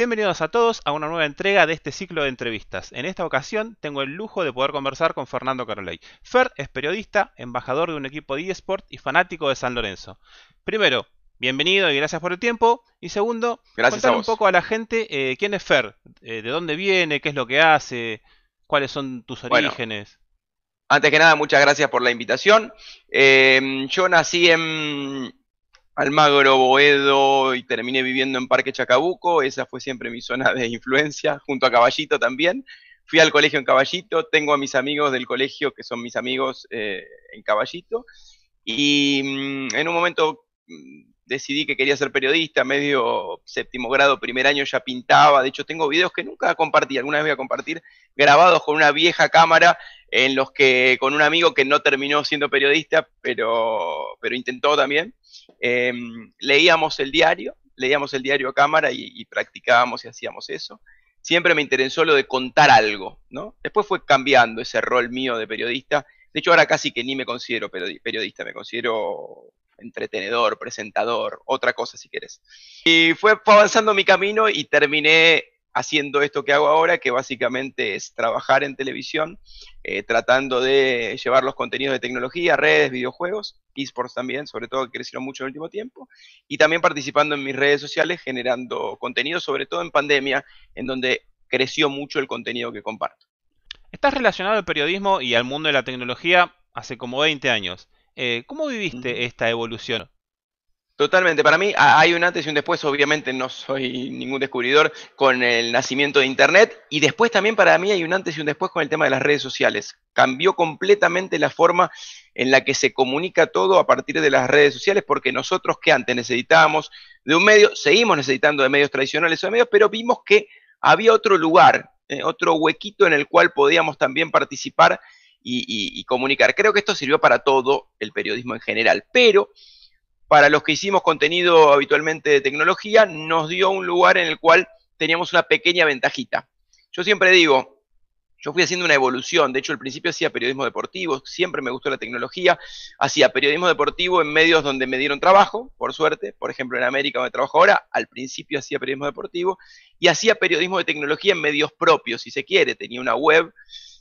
Bienvenidos a todos a una nueva entrega de este ciclo de entrevistas. En esta ocasión tengo el lujo de poder conversar con Fernando Carolei. Fer es periodista, embajador de un equipo de eSport y fanático de San Lorenzo. Primero, bienvenido y gracias por el tiempo. Y segundo, gracias un poco a la gente eh, quién es Fer, eh, de dónde viene, qué es lo que hace, cuáles son tus orígenes. Antes que nada, muchas gracias por la invitación. Eh, yo nací en Almagro, Boedo y terminé viviendo en Parque Chacabuco. Esa fue siempre mi zona de influencia, junto a Caballito también. Fui al colegio en Caballito, tengo a mis amigos del colegio que son mis amigos eh, en Caballito. Y mm, en un momento mm, decidí que quería ser periodista, medio séptimo grado, primer año ya pintaba, de hecho tengo videos que nunca compartí, alguna vez voy a compartir, grabados con una vieja cámara en los que con un amigo que no terminó siendo periodista, pero, pero intentó también, em, leíamos el diario, leíamos el diario a cámara y, y, practicábamos y hacíamos eso. Siempre me interesó lo de contar algo, ¿no? Después fue cambiando ese rol mío de periodista. De hecho, ahora casi que ni me considero periodista, me considero entretenedor, presentador, otra cosa si quieres. Y fue, avanzando mi camino y terminé haciendo esto que hago ahora, que básicamente es trabajar en televisión, eh, tratando de llevar los contenidos de tecnología, redes, videojuegos, esports también, sobre todo que crecieron mucho en el último tiempo, y también participando en mis redes sociales, generando contenido, sobre todo en pandemia, en donde creció mucho el contenido que comparto. Estás relacionado al periodismo y al mundo de la tecnología hace como 20 años. Eh, ¿Cómo viviste esta evolución? Totalmente, para mí hay un antes y un después, obviamente no soy ningún descubridor con el nacimiento de Internet y después también para mí hay un antes y un después con el tema de las redes sociales. Cambió completamente la forma en la que se comunica todo a partir de las redes sociales porque nosotros que antes necesitábamos de un medio, seguimos necesitando de medios tradicionales o de medios, pero vimos que había otro lugar, eh, otro huequito en el cual podíamos también participar y, comunicar. Creo que esto sirvió para todo el periodismo en general, pero para los que hicimos contenido habitualmente de tecnología, nos dio un lugar en el cual teníamos una pequeña ventajita. Yo siempre digo, yo fui haciendo una evolución, de hecho al principio hacía periodismo deportivo, siempre me gustó la tecnología, hacía periodismo deportivo en medios donde me dieron trabajo, por suerte, por ejemplo en América donde trabajo ahora, al principio hacía periodismo deportivo, y hacía periodismo de tecnología en medios propios, si se quiere, tenía una web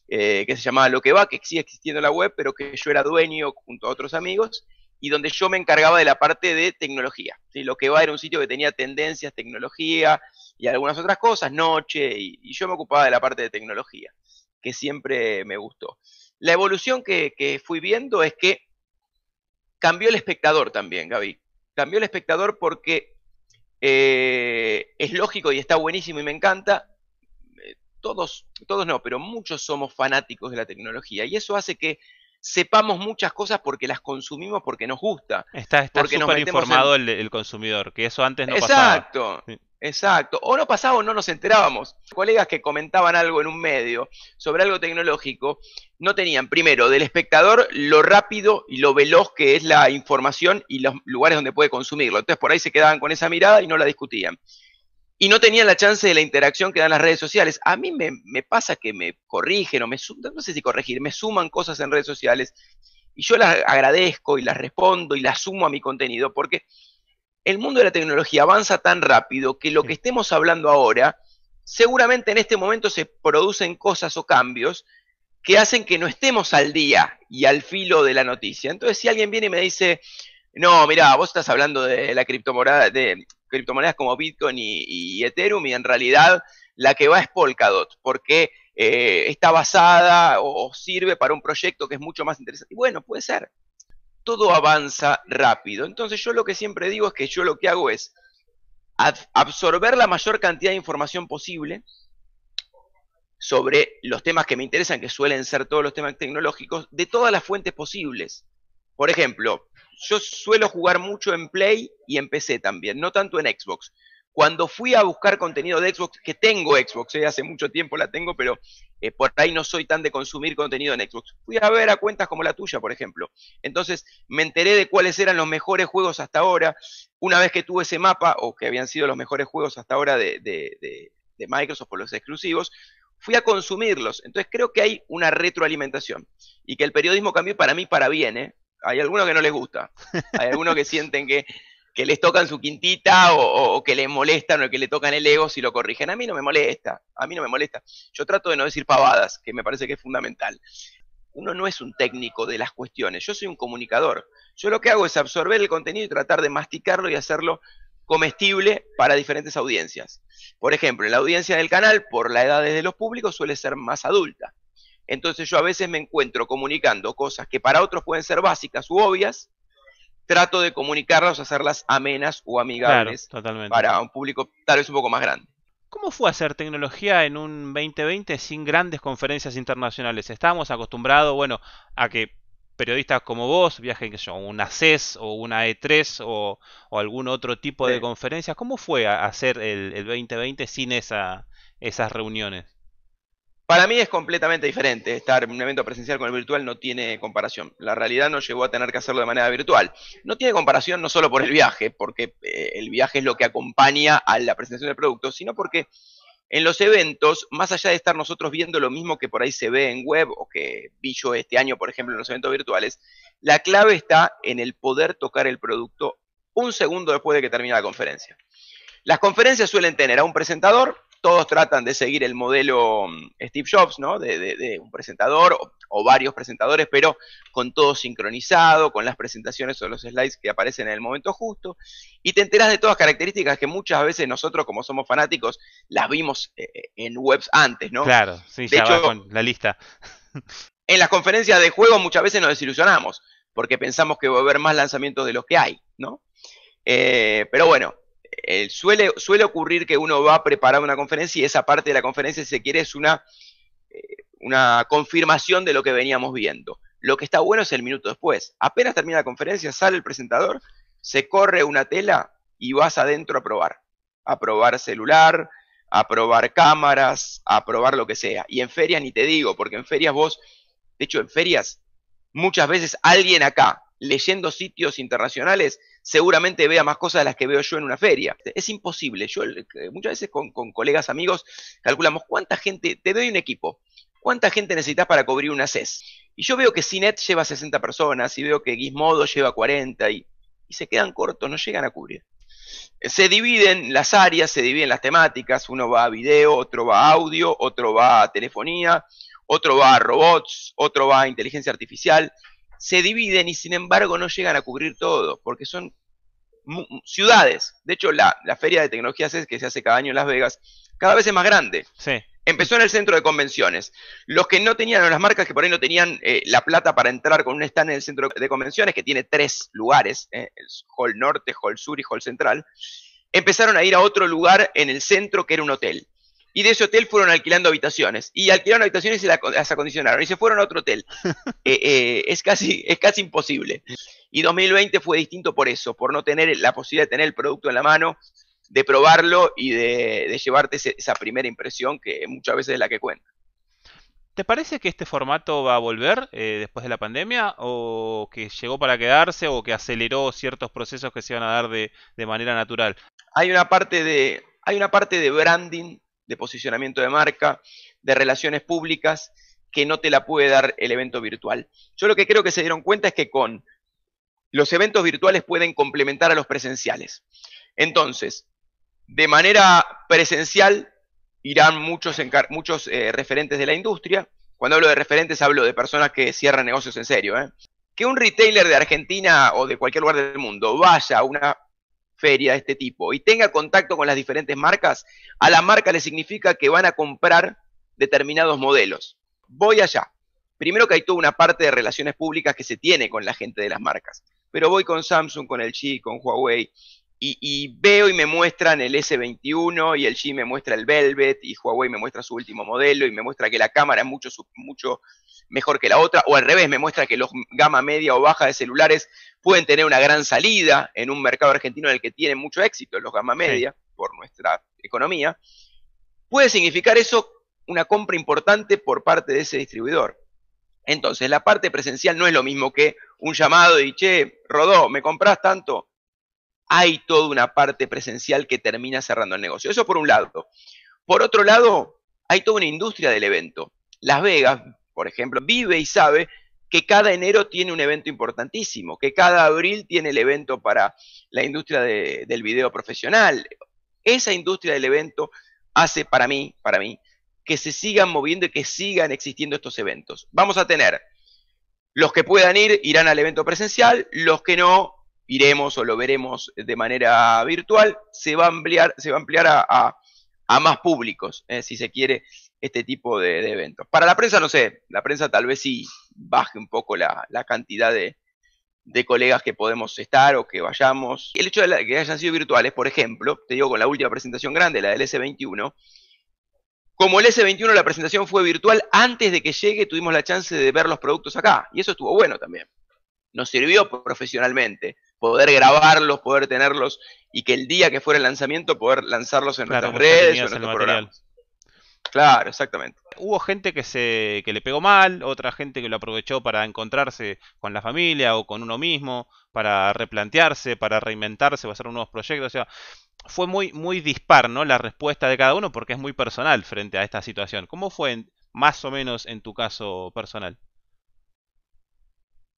eh, que se llamaba Lo que va, que sigue existiendo la web, pero que yo era dueño junto a otros amigos, y donde yo me encargaba de la parte de tecnología. Lo que va era un sitio que tenía tendencias, tecnología y algunas otras cosas, noche, y, yo me ocupaba de la parte de tecnología, que siempre me gustó. La evolución que, fui viendo es que cambió el espectador también, Gaby. Cambió el espectador porque eh, es lógico y está buenísimo y me encanta, todos, todos no, pero muchos somos fanáticos de la tecnología y eso hace que sepamos muchas cosas porque las consumimos porque nos gusta. Está súper informado el, consumidor, que eso antes no Exacto. pasaba. Exacto. Exacto, o no pasaba o no nos enterábamos. Colegas que comentaban algo en un medio sobre algo tecnológico no tenían, primero, del espectador lo rápido y lo veloz que es la información y los lugares donde puede consumirlo. Entonces por ahí se quedaban con esa mirada y no la discutían y no tenían la chance de la interacción que dan las redes sociales. A mí me, pasa que me corrigen o me no sé si corregir, me suman cosas en redes sociales y yo las agradezco y las respondo y las sumo a mi contenido porque el mundo de la tecnología avanza tan rápido que lo que estemos hablando ahora, seguramente en este momento se producen cosas o cambios que hacen que no estemos al día y al filo de la noticia. Entonces, si alguien viene y me dice, no, mira, vos estás hablando de la criptomoneda, de criptomonedas como Bitcoin y, Ethereum y en realidad la que va es Polkadot, porque eh, está basada o, sirve para un proyecto que es mucho más interesante. Y bueno, puede ser. Todo avanza rápido. Entonces yo lo que siempre digo es que yo lo que hago es absorber la mayor cantidad de información posible sobre los temas que me interesan, que suelen ser todos los temas tecnológicos, de todas las fuentes posibles. Por ejemplo, yo suelo jugar mucho en Play y en PC también, no tanto en Xbox. Cuando fui a buscar contenido de Xbox, que tengo Xbox, eh, hace mucho tiempo la tengo, pero eh, por ahí no soy tan de consumir contenido en Xbox. Fui a ver a cuentas como la tuya, por ejemplo. Entonces me enteré de cuáles eran los mejores juegos hasta ahora. Una vez que tuve ese mapa, o que habían sido los mejores juegos hasta ahora de, de Microsoft por los exclusivos, fui a consumirlos. Entonces creo que hay una retroalimentación y que el periodismo cambió para mí para bien. ¿eh? Hay algunos que no les gusta, hay algunos que sienten que les tocan su quintita o, que les molestan o que le tocan el ego si lo corrigen. A mí no me molesta, a mí no me molesta. Yo trato de no decir pavadas, que me parece que es fundamental. Uno no es un técnico de las cuestiones, yo soy un comunicador. Yo lo que hago es absorber el contenido y tratar de masticarlo y hacerlo comestible para diferentes audiencias. Por ejemplo, la audiencia del canal, por la edad de los públicos, suele ser más adulta. Entonces yo a veces me encuentro comunicando cosas que para otros pueden ser básicas u obvias, trato de comunicarlas, hacerlas amenas o amigables para un público tal vez un poco más grande. ¿Cómo fue hacer tecnología en un 2020 sin grandes conferencias internacionales? Estábamos acostumbrados, bueno, a que periodistas como vos viajen a una CES o una E3 o, algún otro tipo de conferencias. ¿Cómo fue hacer el, el 2020 sin esa, esas reuniones? Para mí es completamente diferente. Estar en un evento presencial con el virtual no tiene comparación. La realidad no llegó a tener que hacerlo de manera virtual. No tiene comparación no solo por el viaje, porque eh, el viaje es lo que acompaña a la presentación del producto, sino porque en los eventos, más allá de estar nosotros viendo lo mismo que por ahí se ve en web o que vi yo este año, por ejemplo, en los eventos virtuales, la clave está en el poder tocar el producto un segundo después de que termine la conferencia. Las conferencias suelen tener a un presentador, todos tratan de seguir el modelo mm, Steve Jobs, ¿no? De, un presentador o, varios presentadores, pero con todo sincronizado, con las presentaciones o los slides que aparecen en el momento justo, y te enteras de todas características que muchas veces nosotros, como somos fanáticos, las vimos eh, eh, en webs antes, ¿no? Claro, sí, ya va con la lista. en las conferencias de juego muchas veces nos desilusionamos, porque pensamos que va a haber más lanzamientos de los que hay, ¿no? Eh, pero bueno, eh, suele, ocurrir que uno va a preparar una conferencia y esa parte de la conferencia, si se quiere, es una, eh, una confirmación de lo que veníamos viendo. Lo que está bueno es el minuto después. Apenas termina la conferencia, sale el presentador, se corre una tela y vas adentro a probar. A probar celular, a probar cámaras, a probar lo que sea. Y en ferias ni te digo, porque en ferias vos, de hecho en ferias, muchas veces alguien acá, leyendo sitios internacionales, seguramente vea más cosas de las que veo yo en una feria. Es imposible. Yo eh, muchas veces con, colegas amigos calculamos cuánta gente, te doy un equipo, cuánta gente necesitas para cubrir una CES. Y yo veo que CINET lleva 60 personas y veo que Gizmodo lleva 40 y, y se quedan cortos, no llegan a cubrir. Se dividen las áreas, se dividen las temáticas, uno va a video, otro va a audio, otro va a telefonía, otro va a robots, otro va a inteligencia artificial, se dividen y sin embargo no llegan a cubrir todo, porque son ciudades. De hecho, la, feria de tecnologías que se hace cada año en Las Vegas, cada vez es más grande. Empezó en el centro de convenciones. Los que no tenían, las marcas que por ahí no tenían eh, la plata para entrar con un stand en el centro de convenciones, que tiene tres lugares, eh, el Hall Norte, Hall Sur y Hall Central, empezaron a ir a otro lugar en el centro que era un hotel y de ese hotel fueron alquilando habitaciones. Y alquilaron habitaciones y las acondicionaron. Y se fueron a otro hotel. Eh, eh, es, casi, es casi imposible. Y 2020 fue distinto por eso, por no tener la posibilidad de tener el producto en la mano, de probarlo y de, llevarte esa primera impresión que muchas veces es la que cuenta. ¿Te parece que este formato va a volver eh, después de la pandemia? ¿O que llegó para quedarse? ¿O que aceleró ciertos procesos que se iban a dar de, de manera natural? Hay una parte de, hay una parte de branding de posicionamiento de marca, de relaciones públicas, que no te la puede dar el evento virtual. Yo lo que creo que se dieron cuenta es que con los eventos virtuales pueden complementar a los presenciales. Entonces, de manera presencial irán muchos, muchos eh, referentes de la industria. Cuando hablo de referentes hablo de personas que cierran negocios en serio. ¿eh? Que un retailer de Argentina o de cualquier lugar del mundo vaya a una feria de este tipo y tenga contacto con las diferentes marcas, a la marca le significa que van a comprar determinados modelos. Voy allá. Primero que hay toda una parte de relaciones públicas que se tiene con la gente de las marcas. Pero voy con Samsung, con el G, con Huawei, y, veo y me muestran el S21 y el G me muestra el Velvet y Huawei me muestra su último modelo y me muestra que la cámara es mucho, mucho mejor que la otra, o al revés, me muestra que los gama media o baja de celulares pueden tener una gran salida en un mercado argentino en el que tienen mucho éxito los gama media por nuestra economía, puede significar eso una compra importante por parte de ese distribuidor. Entonces, la parte presencial no es lo mismo que un llamado y, che, Rodó, ¿me compras tanto? Hay toda una parte presencial que termina cerrando el negocio. Eso por un lado. Por otro lado, hay toda una industria del evento. Las Vegas, por ejemplo, vive y sabe que cada enero tiene un evento importantísimo, que cada abril tiene el evento para la industria del video profesional. Esa industria del evento hace para mí, para mí, que se sigan moviendo y que sigan existiendo estos eventos. Vamos a tener los que puedan ir, irán al evento presencial, los que no, iremos o lo veremos de manera virtual, se va a ampliar, se va a, ampliar a, más públicos, eh, si se quiere, este tipo de, eventos. Para la prensa, no sé, la prensa tal vez sí baje un poco la, cantidad de, colegas que podemos estar o que vayamos. El hecho de que hayan sido virtuales, por ejemplo, te digo con la última presentación grande, la del S21, como el S21 la presentación fue virtual, antes de que llegue tuvimos la chance de ver los productos acá. Y eso estuvo bueno también. Nos sirvió profesionalmente poder grabarlos, poder tenerlos y que el día que fuera el lanzamiento poder lanzarlos en nuestras redes o en nuestros programas. Claro, exactamente. Hubo gente que se que le pegó mal, otra gente que lo aprovechó para encontrarse con la familia o con uno mismo, para replantearse, para reinventarse, para hacer nuevos proyectos. O sea, fue muy, muy dispar, ¿no? La respuesta de cada uno porque es muy personal frente a esta situación. ¿Cómo fue más o menos en tu caso personal?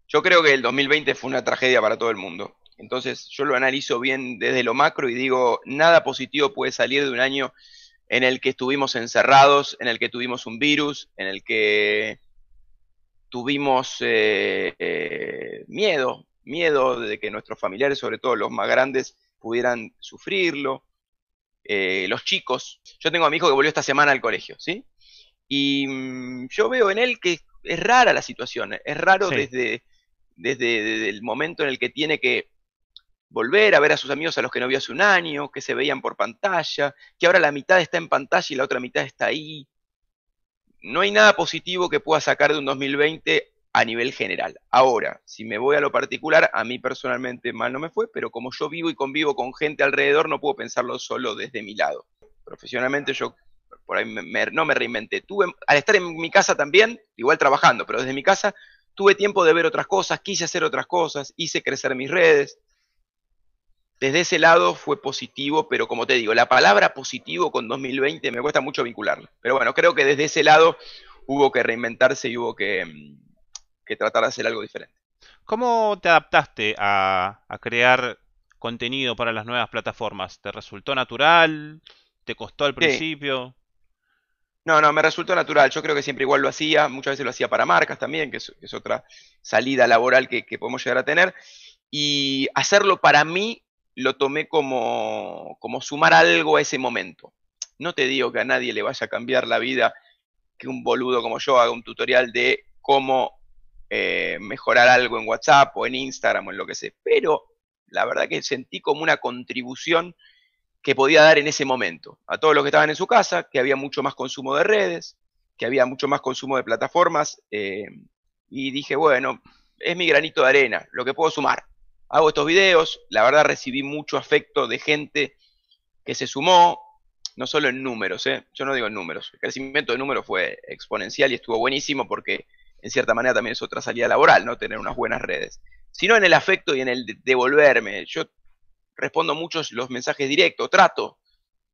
Yo creo que el 2020 fue una tragedia para todo el mundo. Entonces yo lo analizo bien desde lo macro y digo, nada positivo puede salir de un año en el que estuvimos encerrados, en el que tuvimos un virus, en el que tuvimos eh, eh, miedo, miedo de que nuestros familiares, sobre todo los más grandes, pudieran sufrirlo. Eh, los chicos. Yo tengo a mi hijo que volvió esta semana al colegio, ¿sí? Y mm, yo veo en él que es rara la situación. Es raro desde, desde, el momento en el que tiene que volver a ver a sus amigos a los que no vio hace un año, que se veían por pantalla, que ahora la mitad está en pantalla y la otra mitad está ahí. No hay nada positivo que pueda sacar de un 2020 a nivel general. Ahora, si me voy a lo particular, a mí personalmente mal no me fue, pero como yo vivo y convivo con gente alrededor, no puedo pensarlo solo desde mi lado. Profesionalmente yo por ahí no me reinventé. Tuve, al estar en mi casa también, igual trabajando, pero desde mi casa, tuve tiempo de ver otras cosas, quise hacer otras cosas, hice crecer mis redes. Desde ese lado fue positivo, pero como te digo, la palabra positivo con 2020 me cuesta mucho vincularla. Pero bueno, creo que desde ese lado hubo que reinventarse y hubo que, mm, que tratar de hacer algo diferente. ¿Cómo te adaptaste a, crear contenido para las nuevas plataformas? ¿Te resultó natural? ¿Te costó al principio? No, no, me resultó natural. Yo creo que siempre igual lo hacía. Muchas veces lo hacía para marcas también, que es, otra salida laboral que, podemos llegar a tener. Y hacerlo para mí lo tomé como, como sumar algo a ese momento. No te digo que a nadie le vaya a cambiar la vida que un boludo como yo haga un tutorial de cómo eh, mejorar algo en WhatsApp o en Instagram o en lo que sea. Pero la verdad que sentí como una contribución que podía dar en ese momento a todos los que estaban en su casa, que había mucho más consumo de redes, que había mucho más consumo de plataformas, eh, y dije, bueno, es mi granito de arena, lo que puedo sumar. Hago estos videos, la verdad recibí mucho afecto de gente que se sumó, no solo en números, ¿eh? yo no digo en números, el crecimiento de números fue exponencial y estuvo buenísimo porque en cierta manera también es otra salida laboral, ¿no? Tener unas buenas redes. Sino en el afecto y en el devolverme. Yo respondo muchos los mensajes directos, trato.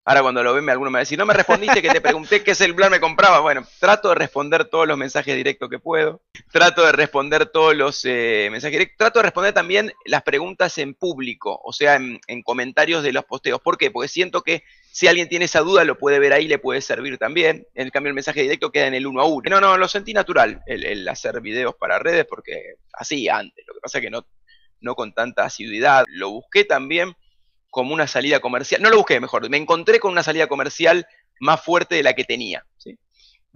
Ahora cuando lo ven, alguno me va a decir, no me respondiste que te pregunté qué celular me compraba. Bueno, trato de responder todos los mensajes directos que puedo. Trato de responder todos los eh, mensajes directos. Trato de responder también las preguntas en público, o sea, en, en comentarios de los posteos. ¿Por qué? Porque siento que si alguien tiene esa duda, lo puede ver ahí, le puede servir también. En cambio, el mensaje directo queda en el uno a uno. No, no, lo sentí natural, el, hacer videos para redes, porque así antes. Lo que pasa es que no, no con tanta asiduidad. Lo busqué también como una salida comercial. No lo busqué mejor, me encontré con una salida comercial más fuerte de la que tenía. ¿sí?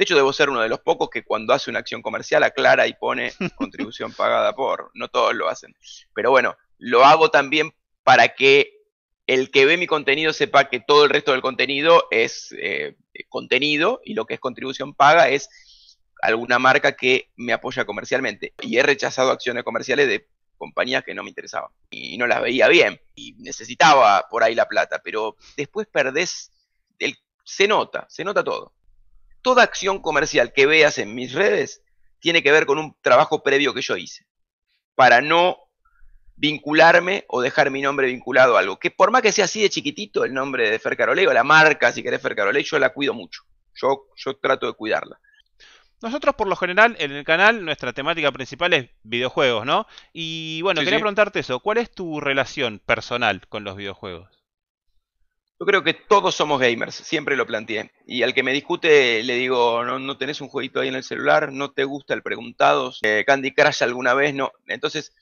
De hecho, debo ser uno de los pocos que cuando hace una acción comercial aclara y pone contribución pagada por. No todos lo hacen. Pero bueno, lo hago también para que el que ve mi contenido sepa que todo el resto del contenido es eh, contenido y lo que es contribución paga es alguna marca que me apoya comercialmente. Y he rechazado acciones comerciales de compañías que no me interesaban y no las veía bien y necesitaba por ahí la plata, pero después perdés, el, se nota, se nota todo. Toda acción comercial que veas en mis redes tiene que ver con un trabajo previo que yo hice para no vincularme o dejar mi nombre vinculado a algo. Que por más que sea así de chiquitito el nombre de Fer Carolei o la marca, si querés Fer Carolei, yo la cuido mucho. Yo, yo trato de cuidarla. Nosotros por lo general en el canal nuestra temática principal es videojuegos, ¿no? Y bueno, Sí, quería sí. preguntarte eso, ¿cuál es tu relación personal con los videojuegos? Yo creo que todos somos gamers, siempre lo planteé. Y al que me discute le digo, no, no tenés un jueguito ahí en el celular, no te gusta el preguntados, Eh, Candy Crush alguna vez, no. Entonces,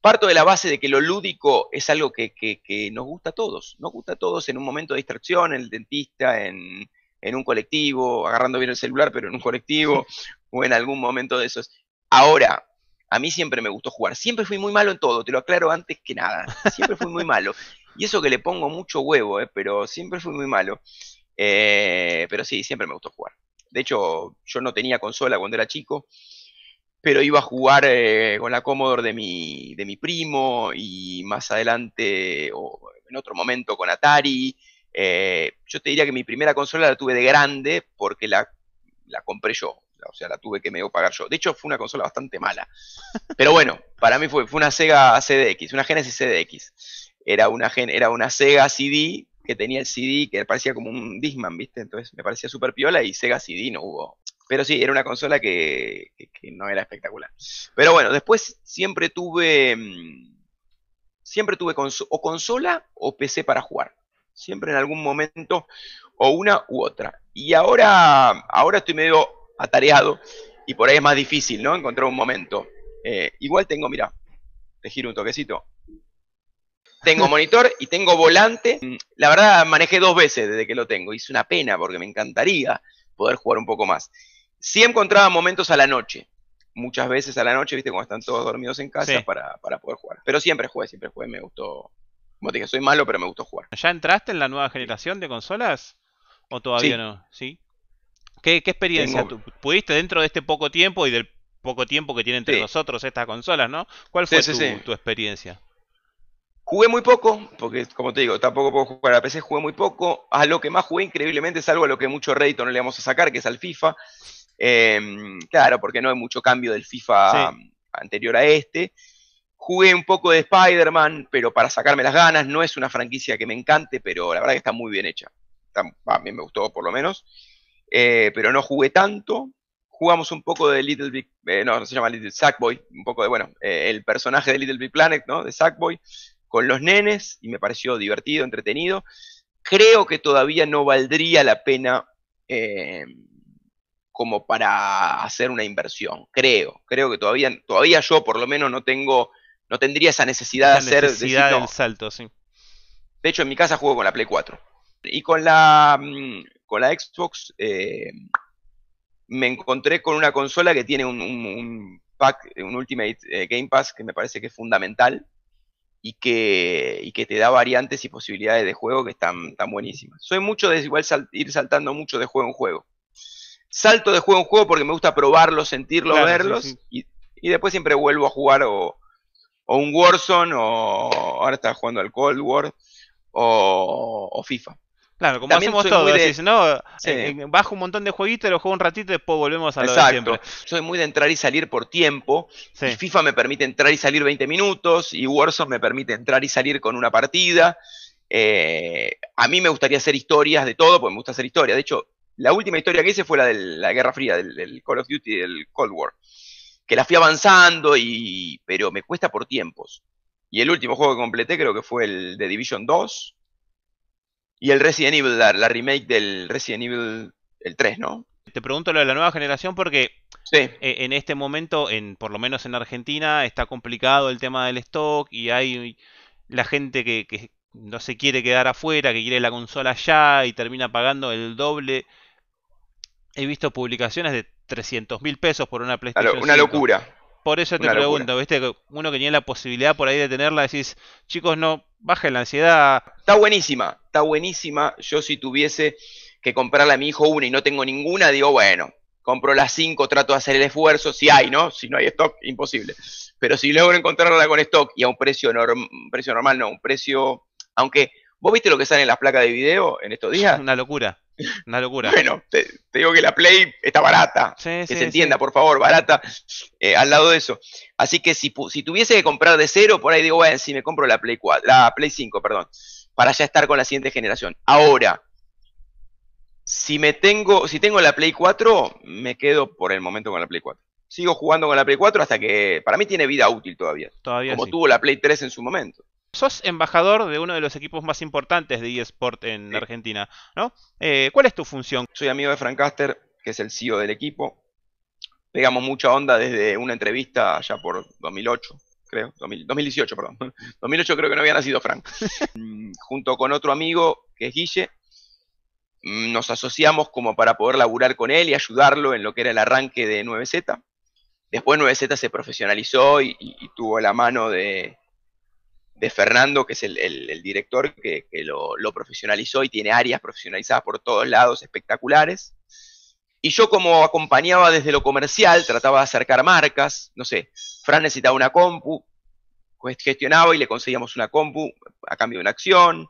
parto de la base de que lo lúdico es algo que, que- que nos gusta a todos. Nos gusta a todos en un momento de distracción, en el dentista, en, en un colectivo, agarrando bien el celular, pero en un colectivo, o en algún momento de esos. Ahora, a mí siempre me gustó jugar. Siempre fui muy malo en todo, te lo aclaro antes que nada. Siempre fui muy malo. Y eso que le pongo mucho huevo, eh, pero siempre fui muy malo. Eh, pero sí, siempre me gustó jugar. De hecho, yo no tenía consola cuando era chico, pero iba a jugar eh, con la Commodore de mi, de mi primo y más adelante, o en otro momento, con Atari. Eh, yo te diría que mi primera consola la tuve de grande porque la, la compré yo. O sea, la tuve que medio pagar yo. De hecho, fue una consola bastante mala. Pero bueno, para mí fue, fue una Sega CDX, una Genesis CDX. Era una, era una Sega CD que tenía el CD que parecía como un Discman, ¿viste? Entonces me parecía súper piola y Sega CD no hubo. Pero sí, era una consola que, que- no era espectacular. Pero bueno, después siempre tuve. mm, Siempre tuve o consola o PC para jugar. Siempre en algún momento, o una u otra. Y ahora, ahora estoy medio atareado y por ahí es más difícil, ¿no? Encontrar un momento. Eh, igual tengo, mira, te giro un toquecito. Tengo monitor y tengo volante. La verdad, manejé dos veces desde que lo tengo. Hice una pena porque me encantaría poder jugar un poco más. Sí encontraba momentos a la noche. Muchas veces a la noche, viste, cuando están todos dormidos en casa Sí. para, para poder jugar. Pero siempre jugué, siempre jugué. Me gustó. Como te dije, soy malo, pero me gustó jugar. ¿Ya entraste en la nueva generación de consolas? ¿O todavía Sí. no? ¿Sí? ¿Qué, qué experiencia Tengo- pudiste dentro de este poco tiempo y del poco tiempo que tiene entre Sí. nosotros estas consolas, ¿no? ¿Cuál fue sí, tu, experiencia? Jugué muy poco, porque como te digo, tampoco puedo jugar a PC, jugué muy poco. A lo que más jugué increíblemente es algo a lo que mucho rédito no le vamos a sacar, que es al FIFA. Em, claro, porque no hay mucho cambio del FIFA Sí. anterior a este. Jugué un poco de Spider-Man, pero para sacarme las ganas. No es una franquicia que me encante, pero la verdad que está muy bien hecha. Está- a mí me gustó por lo menos. Eh, pero no jugué tanto. Jugamos un poco de Little Big, eh, no, no se llama Little Sackboy, un poco de, bueno, eh, el personaje de Little Big Planet, ¿no? De Sackboy, con los nenes, y me pareció divertido, entretenido. Creo que todavía no valdría la pena como para hacer una inversión. Creo, creo que todavía, todavía yo por lo menos no tengo, no tendría esa necesidad de hacer. decir, necesidad no, del salto, sí. de hecho, en mi casa juego con la Play 4. Y con la, mm, con la Xbox eh, me encontré con una consola que tiene un, un- un pack, un Ultimate eh, Game Pass que me parece que es fundamental y que, y que te da variantes y posibilidades de juego que están, tan buenísimas. Soy mucho de igual sal- ir saltando mucho de juego en juego. Salto de juego en juego porque me gusta probarlos, sentirlos, Claro, sí, verlos sí. Y, y después siempre vuelvo a jugar o, o un Warzone o ahora está jugando al Cold War o, o FIFA. Claro, como También hacemos todos, de- ¿no? Sí. Eh, eh, bajo un montón de jueguitos, lo juego un ratito y después volvemos a lo de Exacto. siempre. Soy muy de entrar y salir por tiempo. Sí. Y FIFA me permite entrar y salir 20 minutos y Warzone me permite entrar y salir con una partida. Eh, a mí me gustaría hacer historias de todo, porque me gusta hacer historias. De hecho, la última historia que hice fue la de la Guerra Fría, del, del Call of Duty, del Cold War. Que la fui avanzando, y, pero me cuesta por tiempos. Y el último juego que completé creo que fue el de Division 2. Y el Resident Evil, la, la remake del Resident Evil, el 3, ¿no? Te pregunto lo de la nueva generación porque Sí. eh, en este momento, en, por lo menos en Argentina, está complicado el tema del stock y hay la gente que, que no se quiere quedar afuera, que quiere la consola ya y termina pagando el doble. He visto publicaciones de 300 mil pesos por una PlayStation una 5. locura. Por eso te Una locura. pregunto, ¿viste? Que Uno que tiene la posibilidad por ahí de tenerla, decís, chicos, no, bajen la ansiedad. Está buenísima, está buenísima. Yo si tuviese que comprarle a mi hijo una y no tengo ninguna, digo, bueno, compro las cinco, trato de hacer el esfuerzo, si hay, ¿no? Si no hay stock, imposible. Pero si logro encontrarla con stock y a un precio, norm- precio normal, no, un precio... Aunque, ¿vos viste lo que sale en las placas de video en estos días? Una locura. Una locura. Bueno, te, te digo que la Play está barata. Sí, Que sí, se sí. entienda, por favor, barata eh, al lado de eso. Así que si, tuviese que comprar de cero, por ahí digo, bueno, si me compro la Play 4, la Play 5, perdón, para ya estar con la siguiente generación. Ahora, Si me tengo, si tengo la Play 4, me quedo por el momento con la Play 4. Sigo jugando con la Play 4 hasta que para mí tiene vida útil todavía. Todavía como sí. tuvo la Play 3 en su momento. Sos embajador de uno de los equipos más importantes de eSport en Sí. Argentina, ¿no? Eh, ¿Cuál es tu función? Soy amigo de Frank Caster, que es el CEO del equipo. Pegamos mucha onda desde una entrevista ya por 2008, creo. 2000 2018, perdón. 2008 creo que no había nacido Frank. Mm, Junto con otro amigo, que es Guille, mm, nos asociamos como para poder laburar con él y ayudarlo en lo que era el arranque de 9Z. Después 9Z se profesionalizó y, y- y tuvo la mano de, de Fernando, que es el, director, que, lo, profesionalizó y tiene áreas profesionalizadas por todos lados, espectaculares. Y yo como acompañaba desde lo comercial, trataba de acercar marcas, no sé, Fran necesitaba una compu, gestionaba y le conseguíamos una compu a cambio de una acción.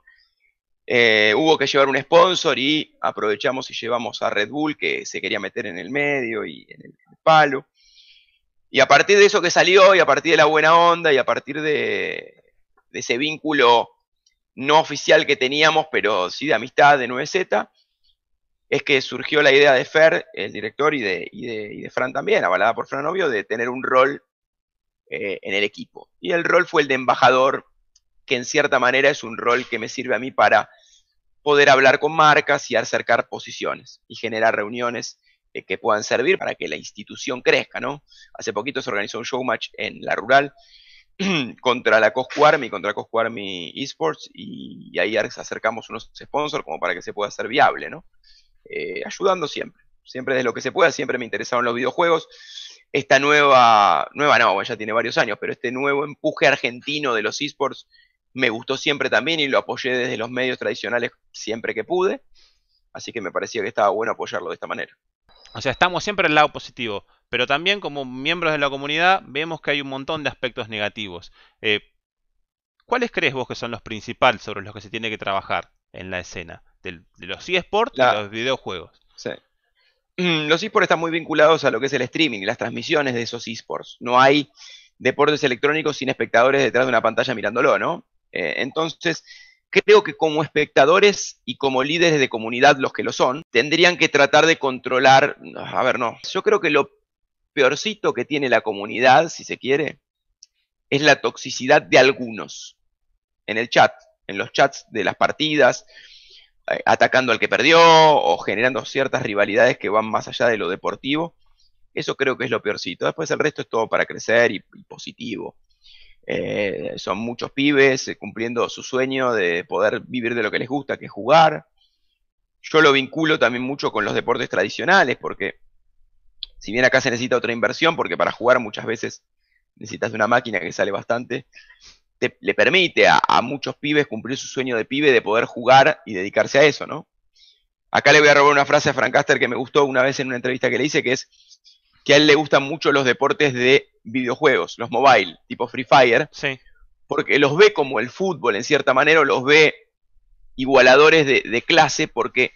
Eh, hubo que llevar un sponsor y aprovechamos y llevamos a Red Bull, que se quería meter en el medio y en el palo. Y a partir de eso que salió, y a partir de la buena onda, y a partir de, de ese vínculo no oficial que teníamos, pero sí de amistad de 9Z, es que surgió la idea de Fer, el director, y de, y de, Fran también, avalada por Fran Novio, de tener un rol eh, en el equipo. Y el rol fue el de embajador, que en cierta manera es un rol que me sirve a mí para poder hablar con marcas y acercar posiciones y generar reuniones eh, que puedan servir para que la institución crezca, ¿no? Hace poquito se organizó un show match en la rural contra la Coscu Army, contra Coscu Army Esports, y, ahí acercamos unos sponsors como para que se pueda hacer viable, ¿no? Eh, ayudando siempre, siempre de lo que se pueda, siempre me interesaron los videojuegos. Esta nueva, nueva no, ya tiene varios años, pero este nuevo empuje argentino de los esports me gustó siempre también y lo apoyé desde los medios tradicionales siempre que pude. Así que me parecía que estaba bueno apoyarlo de esta manera. O sea, estamos siempre el lado positivo, pero también como miembros de la comunidad vemos que hay un montón de aspectos negativos. Eh, ¿Cuáles crees vos que son los principales sobre los que se tiene que trabajar en la escena? De los eSports La- y los videojuegos. Sí. Los esports están muy vinculados a lo que es el streaming, las transmisiones de esos esports. No hay deportes electrónicos sin espectadores detrás de una pantalla mirándolo, ¿no? Eh, entonces, creo que como espectadores y como líderes de comunidad, los que lo son, tendrían que tratar de controlar. A ver, no. Yo creo que lo peorcito que tiene la comunidad, si se quiere, es la toxicidad de algunos en el chat, en los chats de las partidas, eh, atacando al que perdió o generando ciertas rivalidades que van más allá de lo deportivo. Eso creo que es lo peorcito. Después el resto es todo para crecer y, positivo. Eh, son muchos pibes eh, cumpliendo su sueño de poder vivir de lo que les gusta, que es jugar. Yo lo vinculo también mucho con los deportes tradicionales, porque si bien acá se necesita otra inversión, porque para jugar muchas veces necesitas de una máquina que sale bastante, te- le permite a, a muchos pibes cumplir su sueño de pibe de poder jugar y dedicarse a eso, ¿no? Acá le voy a robar una frase a Frank Caster que me gustó una vez en una entrevista que le hice, que es que a él le gustan mucho los deportes de videojuegos, los mobile, tipo Free Fire, Sí, porque los ve como el fútbol en cierta manera, los ve igualadores de, de clase, porque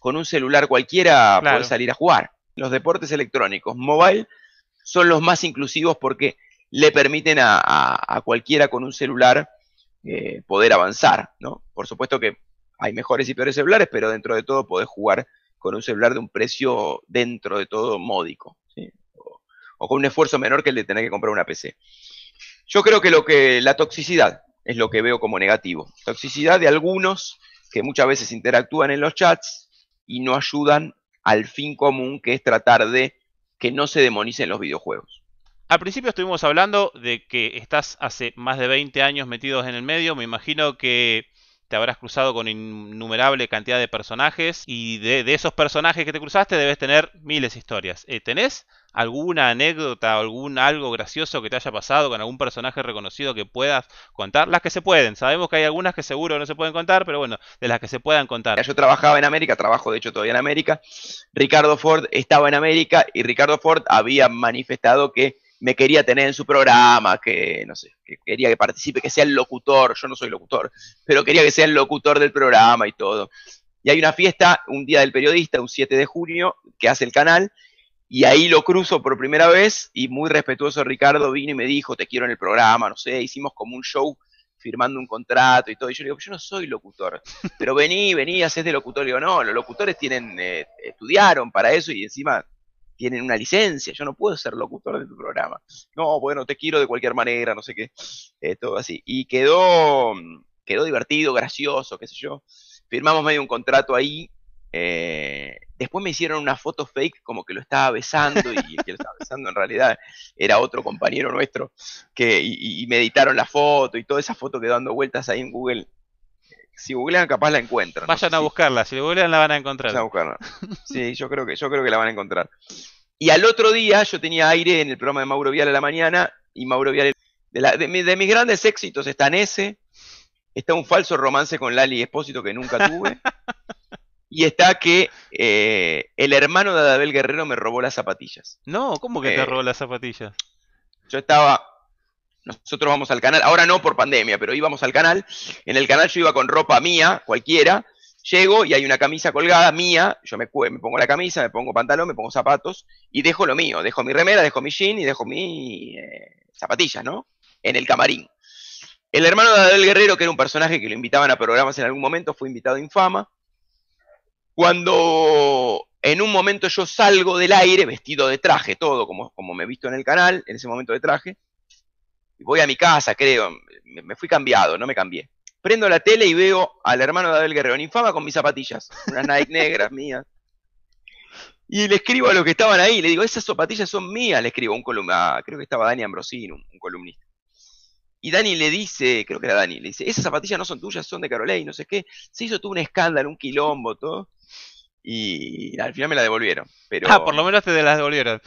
con un celular cualquiera Claro. puede salir a jugar. Los deportes electrónicos mobile son los más inclusivos porque le permiten a, cualquiera con un celular eh, poder avanzar, ¿no? Por supuesto que hay mejores y peores celulares, pero dentro de todo podés jugar con un celular de un precio dentro de todo módico, ¿sí? o, o con un esfuerzo menor que el de tener que comprar una PC. Yo creo que lo que la toxicidad es lo que veo como negativo. Toxicidad de algunos que muchas veces interactúan en los chats y no ayudan al fin común que es tratar de que no se demonicen los videojuegos. Al principio estuvimos hablando de que estás hace más de 20 años metidos en el medio. Me imagino que te habrás cruzado con innumerable cantidad de personajes y de, esos personajes que te cruzaste debes tener miles de historias. Eh, ¿Tenés alguna anécdota, algún algo gracioso que te haya pasado con algún personaje reconocido que puedas contar? Las que se pueden. Sabemos que hay algunas que seguro no se pueden contar, pero bueno, de las que se puedan contar. Yo trabajaba en América, trabajo de hecho todavía en América. Ricardo Ford estaba en América y Ricardo Ford había manifestado que me quería tener en su programa, que no sé, que quería que participe, que sea el locutor, yo no soy locutor, pero quería que sea el locutor del programa y todo. Y hay una fiesta, un día del periodista, un 7 de junio, que hace el canal, y ahí lo cruzo por primera vez, y muy respetuoso Ricardo vino y me dijo, te quiero en el programa, no sé, hicimos como un show firmando un contrato y todo. Y yo le digo, yo no soy locutor, pero vení, vení, haces de locutor. Y digo, no, los locutores tienen, eh, estudiaron para eso y encima tienen una licencia, yo no puedo ser locutor de tu programa. No, bueno, te quiero de cualquier manera, no sé qué, eh, todo así. Y quedó, quedó divertido, gracioso, qué sé yo. Firmamos medio un contrato ahí. Eh, después me hicieron una foto fake como que lo estaba besando y el que lo estaba besando en realidad era otro compañero nuestro que, y, y me editaron la foto y toda esa foto quedó dando vueltas ahí en Google si googlean capaz la encuentran. Vayan a buscarla, si googlean la van a encontrar. Vayan a buscarla. Sí, yo creo que, yo creo que la van a encontrar. Y al otro día yo tenía aire en el programa de Mauro Vial a la mañana y Mauro Vial, de, de, de mis grandes éxitos está en ese, está un falso romance con Lali Espósito que nunca tuve. y está que eh, el hermano de Adabel Guerrero me robó las zapatillas. No, ¿cómo que te Eh, robó las zapatillas? Yo estaba, nosotros vamos al canal, ahora no por pandemia, pero íbamos al canal. En el canal yo iba con ropa mía, cualquiera. Llego y hay una camisa colgada mía, yo me, pongo la camisa, me pongo pantalón, me pongo zapatos y dejo lo mío, dejo mi remera, dejo mi jean y dejo mi eh, zapatillas, ¿no? En el camarín. El hermano de Adel Guerrero, que era un personaje que lo invitaban a programas en algún momento, fue invitado a Infama. Cuando en un momento yo salgo del aire, vestido de traje, todo como, me he visto en el canal, en ese momento de traje, voy a mi casa, creo, me, me fui cambiado, no me cambié. Prendo la tele y veo al hermano de Abel Guerrero en Infama con mis zapatillas, unas Nike negras mías. Y le escribo a los que estaban ahí, le digo, esas zapatillas son mías, le escribo a un columnista, creo que estaba Dani Ambrosino, un, un columnista. Y Dani le dice, creo que era Dani, le dice, esas zapatillas no son tuyas, son de Carolei, no sé qué. Se hizo todo un escándalo, un quilombo, todo. Y al final me la devolvieron. Pero, Ah, por lo menos te las devolvieron.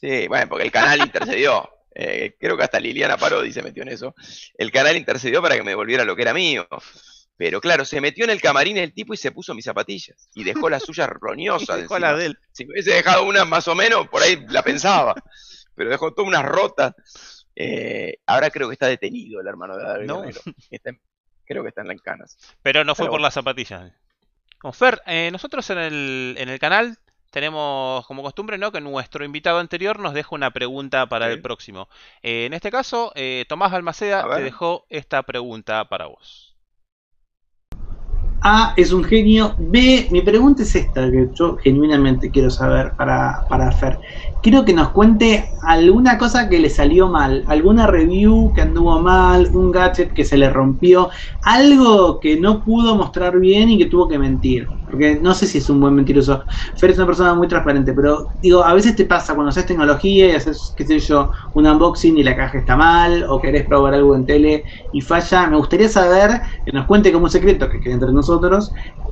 Sí, bueno, porque el canal intercedió. Eh, creo que hasta Liliana Parodi se metió en eso. El canal intercedió para que me devolviera lo que era mío. Pero claro, se metió en el camarín el tipo y se puso mis zapatillas. Y dejó las suyas roñosas. Dejó encima. la de él. Si me hubiese dejado unas más o menos, por ahí la pensaba. Pero dejó todas unas rotas. Eh, ahora creo que está detenido el hermano de David No. Guerrero. Está en- creo que está en las canas. Pero no fue Pero por bueno. las zapatillas. Con Fer, eh, nosotros en el, en el canal tenemos como costumbre ¿no? que nuestro invitado anterior nos deja una pregunta para Sí. el próximo. Eh, en este caso, eh, Tomás Balmaceda te dejó esta pregunta para vos. A es un genio. B, mi pregunta es esta, que yo genuinamente quiero saber para, para Fer. Quiero que nos cuente alguna cosa que le salió mal, alguna review que anduvo mal, un gadget que se le rompió, algo que no pudo mostrar bien y que tuvo que mentir. Porque no sé si es un buen mentiroso. Fer es una persona muy transparente, pero digo, a veces te pasa cuando haces tecnología y haces, qué sé yo, un unboxing y la caja está mal, o querés probar algo en tele y falla. Me gustaría saber, que nos cuente como un secreto que quede entre nosotros,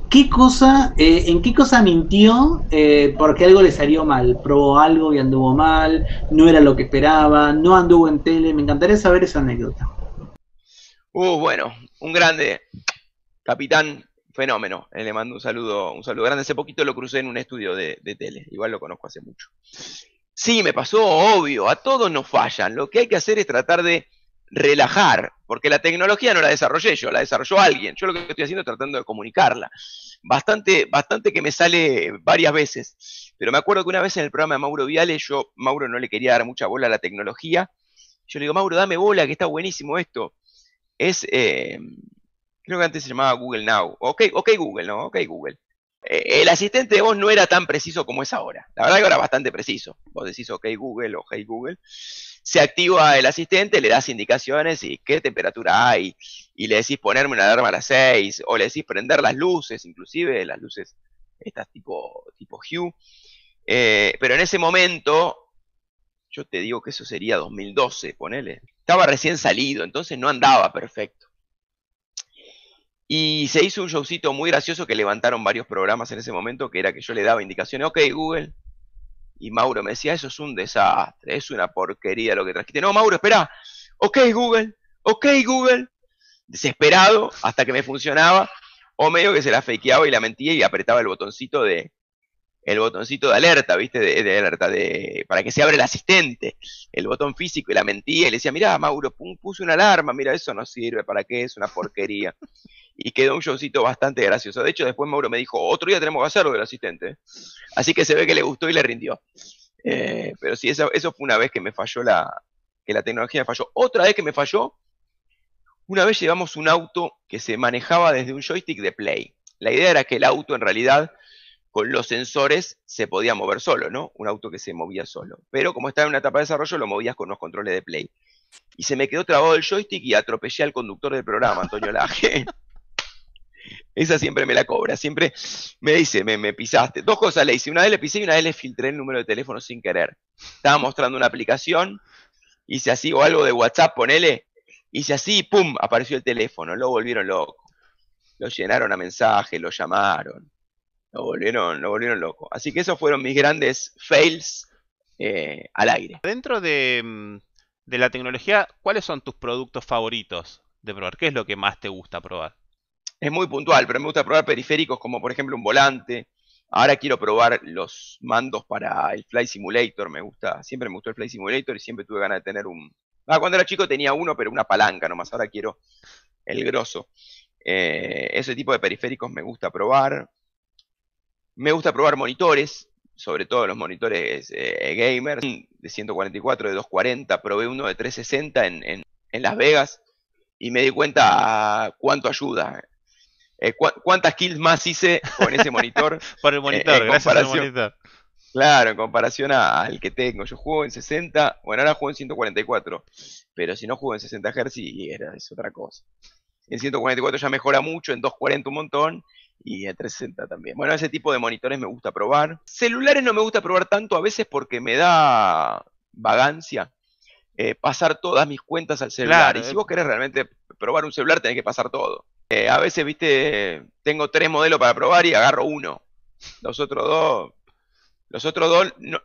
qué cosa, eh, en qué cosa mintió eh, porque algo le salió mal. Probó algo y anduvo mal, no era lo que esperaba, no anduvo en tele. Me encantaría saber esa anécdota. Uh, bueno, un grande capitán fenómeno. Eh, le mando un saludo, un saludo grande. Hace poquito lo crucé en un estudio de, tele. Igual lo conozco hace mucho. Sí, me pasó, obvio. A todos nos fallan. Lo que hay que hacer es tratar de relajar, porque la tecnología no la desarrollé yo, la desarrolló alguien. Yo lo que estoy haciendo es tratando de comunicarla. Bastante, bastante que me sale varias veces. Pero me acuerdo que una vez en el programa de Mauro Viale, yo, Mauro no le quería dar mucha bola a la tecnología. Yo le digo, Mauro, dame bola, que está buenísimo esto. Es, eh, creo que antes se llamaba Google Now. Ok, ok Google, ¿no? Ok Google. Eh, el asistente de voz no era tan preciso como es ahora. La verdad que ahora bastante preciso. Vos decís ok Google o hey Google. Se activa el asistente, le das indicaciones y qué temperatura hay. Y le decís ponerme una alarma a las 6. O le decís prender las luces, inclusive las luces estas tipo, tipo Hue. Eh, pero en ese momento, yo te digo que eso sería 2012, ponele. Estaba recién salido, entonces no andaba perfecto. Y se hizo un showcito muy gracioso que levantaron varios programas en ese momento, que era que yo le daba indicaciones, ok Google, y Mauro me decía, eso es un desastre, es una porquería lo que trajiste. No, Mauro, espera, ok Google, ok Google, desesperado hasta que me funcionaba, o medio que se la fakeaba y la mentía y apretaba el botoncito de, el botoncito de alerta, ¿viste? De, de alerta, de, para que se abra el asistente, el botón físico y la mentía y le decía, mira, Mauro, puse una alarma, mira, eso no sirve, ¿para qué? Es una porquería. Y quedó un showcito bastante gracioso. De hecho, después Mauro me dijo, otro día tenemos que hacerlo del asistente. ¿eh?". Así que se ve que le gustó y le rindió. Eh, pero sí, eso, eso fue una vez que me falló la, que la tecnología falló. Otra vez que me falló, Una vez llevamos un auto que se manejaba desde un joystick de Play. La idea era que el auto en realidad con los sensores se podía mover solo, ¿no? Un auto que se movía solo. Pero como estaba en una etapa de desarrollo, lo movías con unos controles de Play. Y se me quedó trabado el joystick y atropellé al conductor del programa, Antonio Laje. Esa siempre me la cobra, siempre me dice, me, me, pisaste. Dos cosas le hice, una vez le pisé y una vez le filtré el número de teléfono sin querer. Estaba mostrando una aplicación, hice así, o algo de WhatsApp, ponele, hice así, pum, apareció el teléfono, lo volvieron loco. Lo llenaron a mensaje, lo llamaron, lo volvieron, lo volvieron loco. Así que esos fueron mis grandes fails eh, al aire. Dentro de, mm, de la tecnología, ¿cuáles son tus productos favoritos de probar? ¿Qué es lo que más te gusta probar? Es muy puntual, pero me gusta probar periféricos como por ejemplo un volante. Ahora quiero probar los mandos para el Fly Simulator, me gusta, siempre me gustó el Fly Simulator y siempre tuve ganas de tener un... Ah, cuando era chico tenía uno, pero una palanca nomás, ahora quiero el grosso. Eh, ese tipo de periféricos me gusta probar. Me gusta probar monitores, sobre todo los monitores eh, gamers, de 144, de 240. Probé uno de 360 en, en, en Las Vegas y me di cuenta cuánto ayuda. Eh, cuántas kills más hice con ese monitor. Por el monitor, eh, gracias al monitor. Claro, en comparación al que tengo. Yo juego en 60, bueno, ahora juego en 144, pero si no juego en 60 Hz era, es otra cosa. En 144 ya mejora mucho, en 240 un montón y en 360 también. Bueno, ese tipo de monitores me gusta probar. Celulares no me gusta probar tanto a veces porque me da vagancia eh, pasar todas mis cuentas al celular. y si vos querés realmente probar un celular, tenés que pasar todo. Eh, a veces, viste, tengo tres modelos para probar y agarro uno. Los otros dos, los otros dos, no,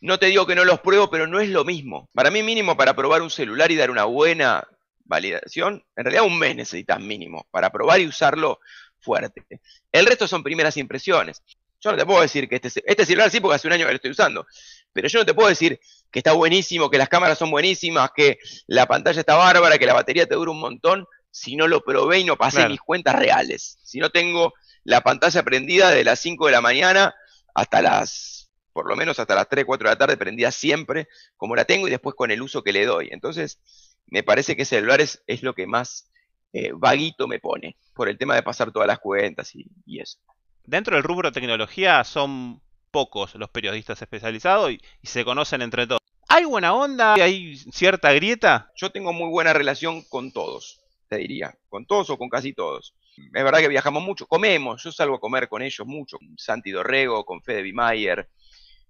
no te digo que no los pruebo, pero no es lo mismo. Para mí mínimo para probar un celular y dar una buena validación, en realidad un mes necesitas mínimo para probar y usarlo fuerte. El resto son primeras impresiones. Yo no te puedo decir que este, este celular sí, porque hace un año que lo estoy usando, pero yo no te puedo decir que está buenísimo, que las cámaras son buenísimas, que la pantalla está bárbara, que la batería te dura un montón, si no lo probé y no pasé mis cuentas reales. Si no tengo la pantalla prendida de las 5 de la mañana hasta las, por lo menos hasta las 3, 4 de la tarde, prendida siempre, como la tengo y después con el uso que le doy. Entonces, me parece que celular es, es lo que más eh, vaguito me pone, por el tema de pasar todas las cuentas y, y eso. Dentro del rubro tecnología son pocos los periodistas especializados y, y se conocen entre todos. ¿Hay buena onda? ¿Hay cierta grieta? Yo tengo muy buena relación con todos te diría, con todos o con casi todos. Es verdad que viajamos mucho, comemos, yo salgo a comer con ellos mucho, con Santi Dorrego, con Fede Bimayer,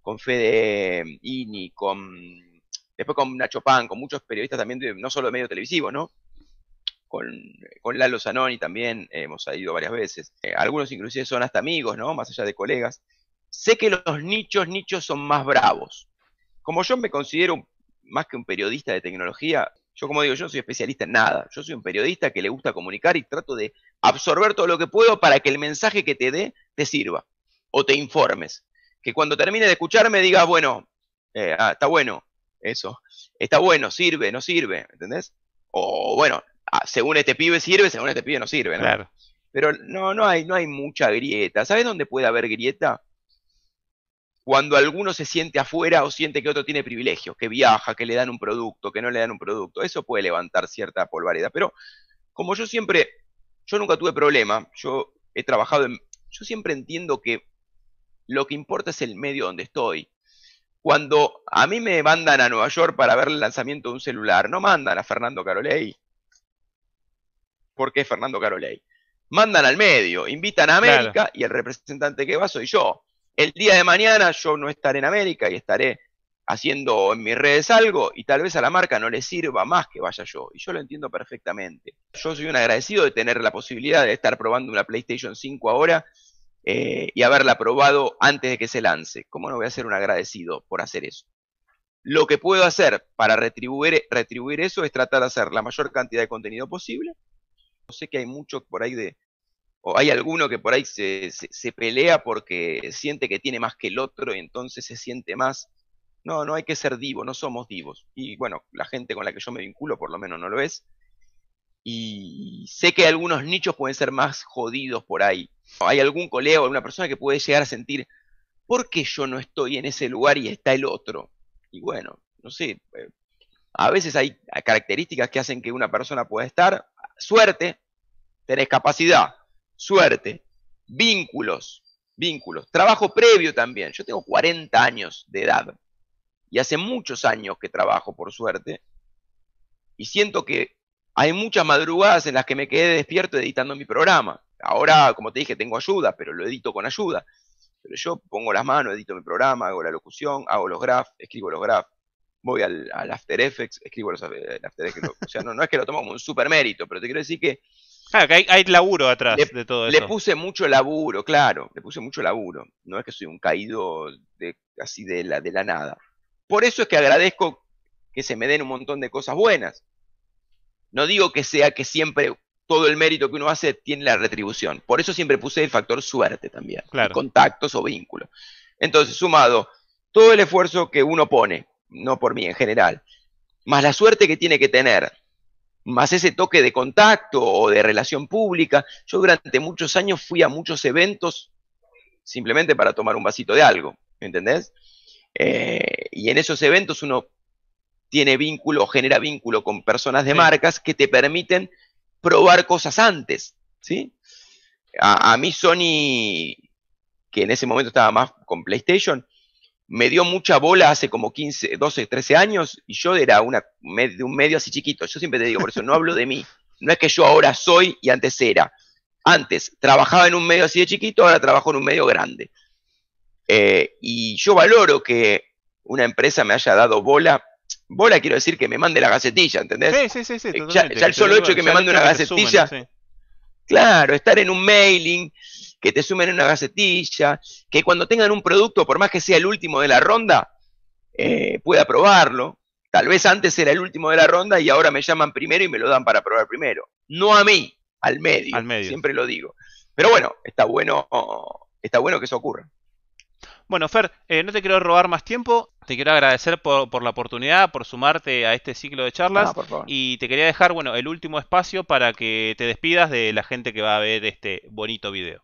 con Fede Ini, con después con Nacho Pan, con muchos periodistas también, no solo de medio televisivo, ¿no? Con, con Lalo Zanoni también hemos ido varias veces. Eh, algunos inclusive son hasta amigos, ¿no? Más allá de colegas. Sé que los nichos, nichos son más bravos. Como yo me considero más que un periodista de tecnología, yo como digo, yo no soy especialista en nada. Yo soy un periodista que le gusta comunicar y trato de absorber todo lo que puedo para que el mensaje que te dé te sirva o te informes. Que cuando termine de escucharme digas, bueno, eh, ah, está bueno eso, está bueno, sirve, no sirve, ¿entendés? O bueno, ah, según este pibe sirve, según este pibe no sirve, ¿no? Claro. Pero no, no hay, no hay mucha grieta. ¿Sabes dónde puede haber grieta? Cuando alguno se siente afuera o siente que otro tiene privilegios, que viaja, que le dan un producto, que no le dan un producto, eso puede levantar cierta polvareda. Pero como yo siempre, yo nunca tuve problema, yo he trabajado en, yo siempre entiendo que lo que importa es el medio donde estoy. Cuando a mí me mandan a Nueva York para ver el lanzamiento de un celular, no mandan a Fernando Carolei. ¿Por qué Fernando Carolei? Mandan al medio, invitan a América y el representante que va soy yo. El día de mañana yo no estaré en América y estaré haciendo en mis redes algo y tal vez a la marca no le sirva más que vaya yo. Y yo lo entiendo perfectamente. Yo soy un agradecido de tener la posibilidad de estar probando una PlayStation 5 ahora eh, y haberla probado antes de que se lance. ¿Cómo no voy a ser un agradecido por hacer eso? Lo que puedo hacer para retribuir, retribuir eso es tratar de hacer la mayor cantidad de contenido posible. Sé que hay mucho por ahí de, o hay alguno que por ahí se, se, pelea porque siente que tiene más que el otro y entonces se siente más. No, no hay que ser divo, no somos divos. Y bueno, la gente con la que yo me vinculo por lo menos no lo es. Y sé que algunos nichos pueden ser más jodidos por ahí. Hay algún colega o alguna persona que puede llegar a sentir, ¿por qué yo no estoy en ese lugar y está el otro? Y bueno, no sé, eh, a veces hay características que hacen que una persona pueda estar, suerte, tenés capacidad, suerte, vínculos, vínculos, trabajo previo también. Yo tengo 40 años de edad y hace muchos años que trabajo, por suerte, y siento que hay muchas madrugadas en las que me quedé despierto editando mi programa. Ahora, como te dije, tengo ayuda, pero lo edito con ayuda. Pero yo pongo las manos, edito mi programa, hago la locución, hago los graphs, escribo los graphs, voy al, After Effects, escribo los eh, After Effects. O sea, no, es que lo tomo como un super mérito, pero te quiero decir que. Claro, que hay, laburo atrás de todo eso. Le puse mucho laburo, claro, le puse mucho laburo. No es que soy un caído de, así de la, de la nada. Por eso es que agradezco que se me den un montón de cosas buenas. No digo que sea que siempre todo el mérito que uno hace tiene la retribución. Por eso siempre puse el factor suerte también. Contactos o vínculos. Entonces, sumado todo el esfuerzo que uno pone, no por mí en general, más la suerte que tiene que tener, más ese toque de contacto o de relación pública. Yo durante muchos años fui a muchos eventos simplemente para tomar un vasito de algo, ¿entendés? Eh, y en esos eventos uno tiene vínculo o genera vínculo con personas de marcas que te permiten probar cosas antes, ¿sí? A, mí Sony, que en ese momento estaba más con PlayStation, me dio mucha bola hace como 15, 12, 13 años y yo era una, de un medio así chiquito. Yo siempre te digo, por eso no hablo de mí. No es que yo ahora soy y antes era. Antes trabajaba en un medio así de chiquito, ahora trabajo en un medio grande. Eh, y yo valoro que una empresa me haya dado bola bola quiero decir que me mande la gacetilla, ¿entendés? Sí, sí, sí, eh, ya, el solo hecho de que me mande una gacetilla, claro, estar en un mailing, que te sumen una gacetilla, que cuando tengan un producto, por más que sea el último de la ronda, eh, pueda probarlo. Tal vez antes era el último de la ronda y ahora me llaman primero y me lo dan para probar primero. No a mí, al medio, al medio. siempre lo digo. Pero bueno, está bueno, está bueno que eso ocurra. Bueno, Fer, eh, no te quiero robar más tiempo. Te quiero agradecer por, la oportunidad, por sumarte a este ciclo de charlas. y te quería dejar, bueno, el último espacio para que te despidas de la gente que va a ver este bonito video.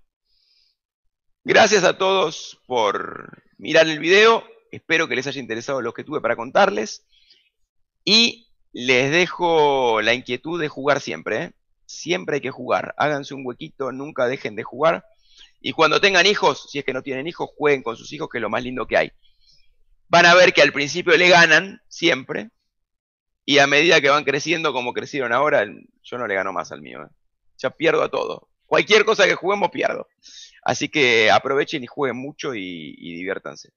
Gracias a todos por mirar el video. Espero que les haya interesado lo que tuve para contarles. Y les dejo la inquietud de jugar siempre. ¿eh? Siempre hay que jugar. Háganse un huequito, nunca dejen de jugar y cuando tengan hijos, si es que no tienen hijos, jueguen con sus hijos, que es lo más lindo que hay. Van a ver que al principio le ganan, siempre, y a medida que van creciendo como crecieron ahora, yo no le gano más al mío. ¿eh? Ya pierdo a todo. Cualquier cosa que juguemos, pierdo. Así que aprovechen y jueguen mucho y, y diviértanse.